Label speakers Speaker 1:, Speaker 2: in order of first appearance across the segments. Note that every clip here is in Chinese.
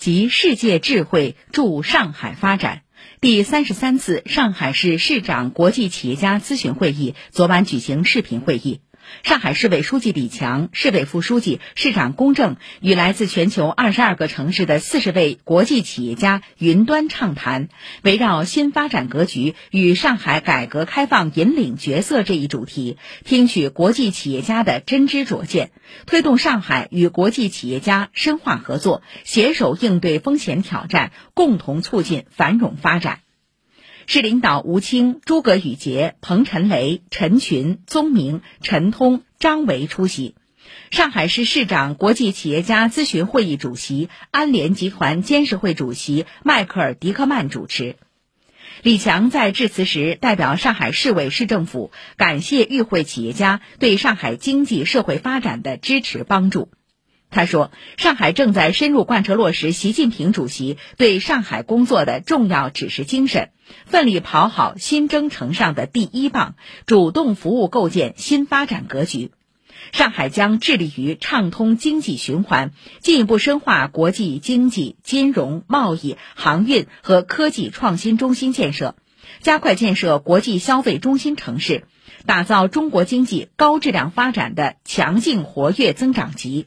Speaker 1: 及世界智慧助上海发展。第三十三次上海市市长国际企业家咨询会议昨晚举行视频会议。上海市委书记李强、市委副书记、市长龚正与来自全球二十二个城市的四十位国际企业家云端畅谈，围绕新发展格局与上海改革开放引领角色这一主题，听取国际企业家的真知灼见，推动上海与国际企业家深化合作，携手应对风险挑战，共同促进繁荣发展。市领导吴清、诸葛宇杰、彭陈雷、陈群、宗明、陈通、张维出席。上海市市长国际企业家咨询会议主席、安联集团监事会主席迈克尔·迪克曼主持。李强在致辞时代表上海市委市政府感谢与会企业家对上海经济社会发展的支持帮助。他说：“上海正在深入贯彻落实习近平主席对上海工作的重要指示精神，奋力跑好新征程上的第一棒，主动服务构建新发展格局。上海将致力于畅通经济循环，进一步深化国际经济、金融、贸易、航运和科技创新中心建设，加快建设国际消费中心城市，打造中国经济高质量发展的强劲活跃增长极。”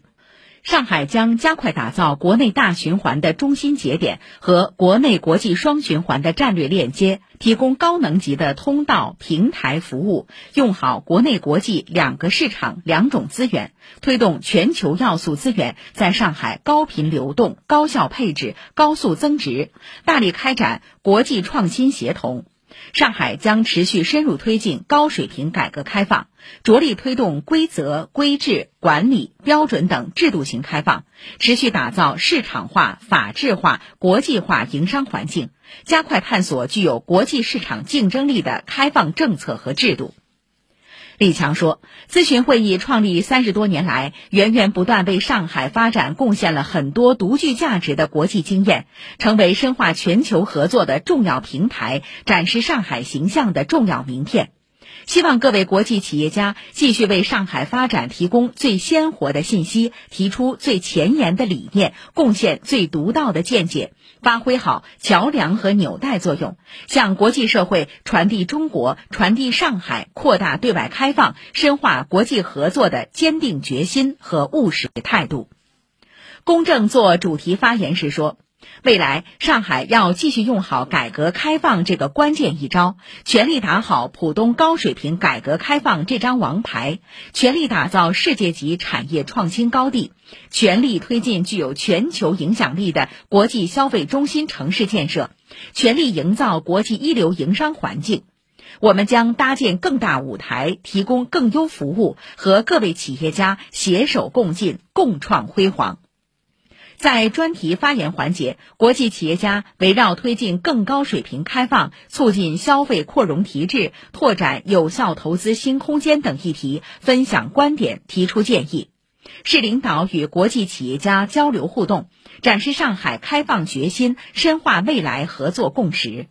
Speaker 1: 上海将加快打造国内大循环的中心节点和国内国际双循环的战略链接，提供高能级的通道平台服务，用好国内国际两个市场两种资源，推动全球要素资源在上海高频流动、高效配置、高速增值，大力开展国际创新协同。上海将持续深入推进高水平改革开放，着力推动规则、规制、管理、标准等制度型开放，持续打造市场化、法治化、国际化营商环境，加快探索具有国际市场竞争力的开放政策和制度。李强说：“咨询会议创立三十多年来，源源不断为上海发展贡献了很多独具价值的国际经验，成为深化全球合作的重要平台，展示上海形象的重要名片。”希望各位国际企业家继续为上海发展提供最鲜活的信息，提出最前沿的理念，贡献最独到的见解，发挥好桥梁和纽带作用，向国际社会传递中国、传递上海扩大对外开放、深化国际合作的坚定决心和务实态度。公正做主题发言时说。未来，上海要继续用好改革开放这个关键一招，全力打好浦东高水平改革开放这张王牌，全力打造世界级产业创新高地，全力推进具有全球影响力的国际消费中心城市建设，全力营造国际一流营商环境。我们将搭建更大舞台，提供更优服务，和各位企业家携手共进，共创辉煌。在专题发言环节，国际企业家围绕推进更高水平开放、促进消费扩容提质、拓展有效投资新空间等议题分享观点、提出建议。市领导与国际企业家交流互动，展示上海开放决心，深化未来合作共识。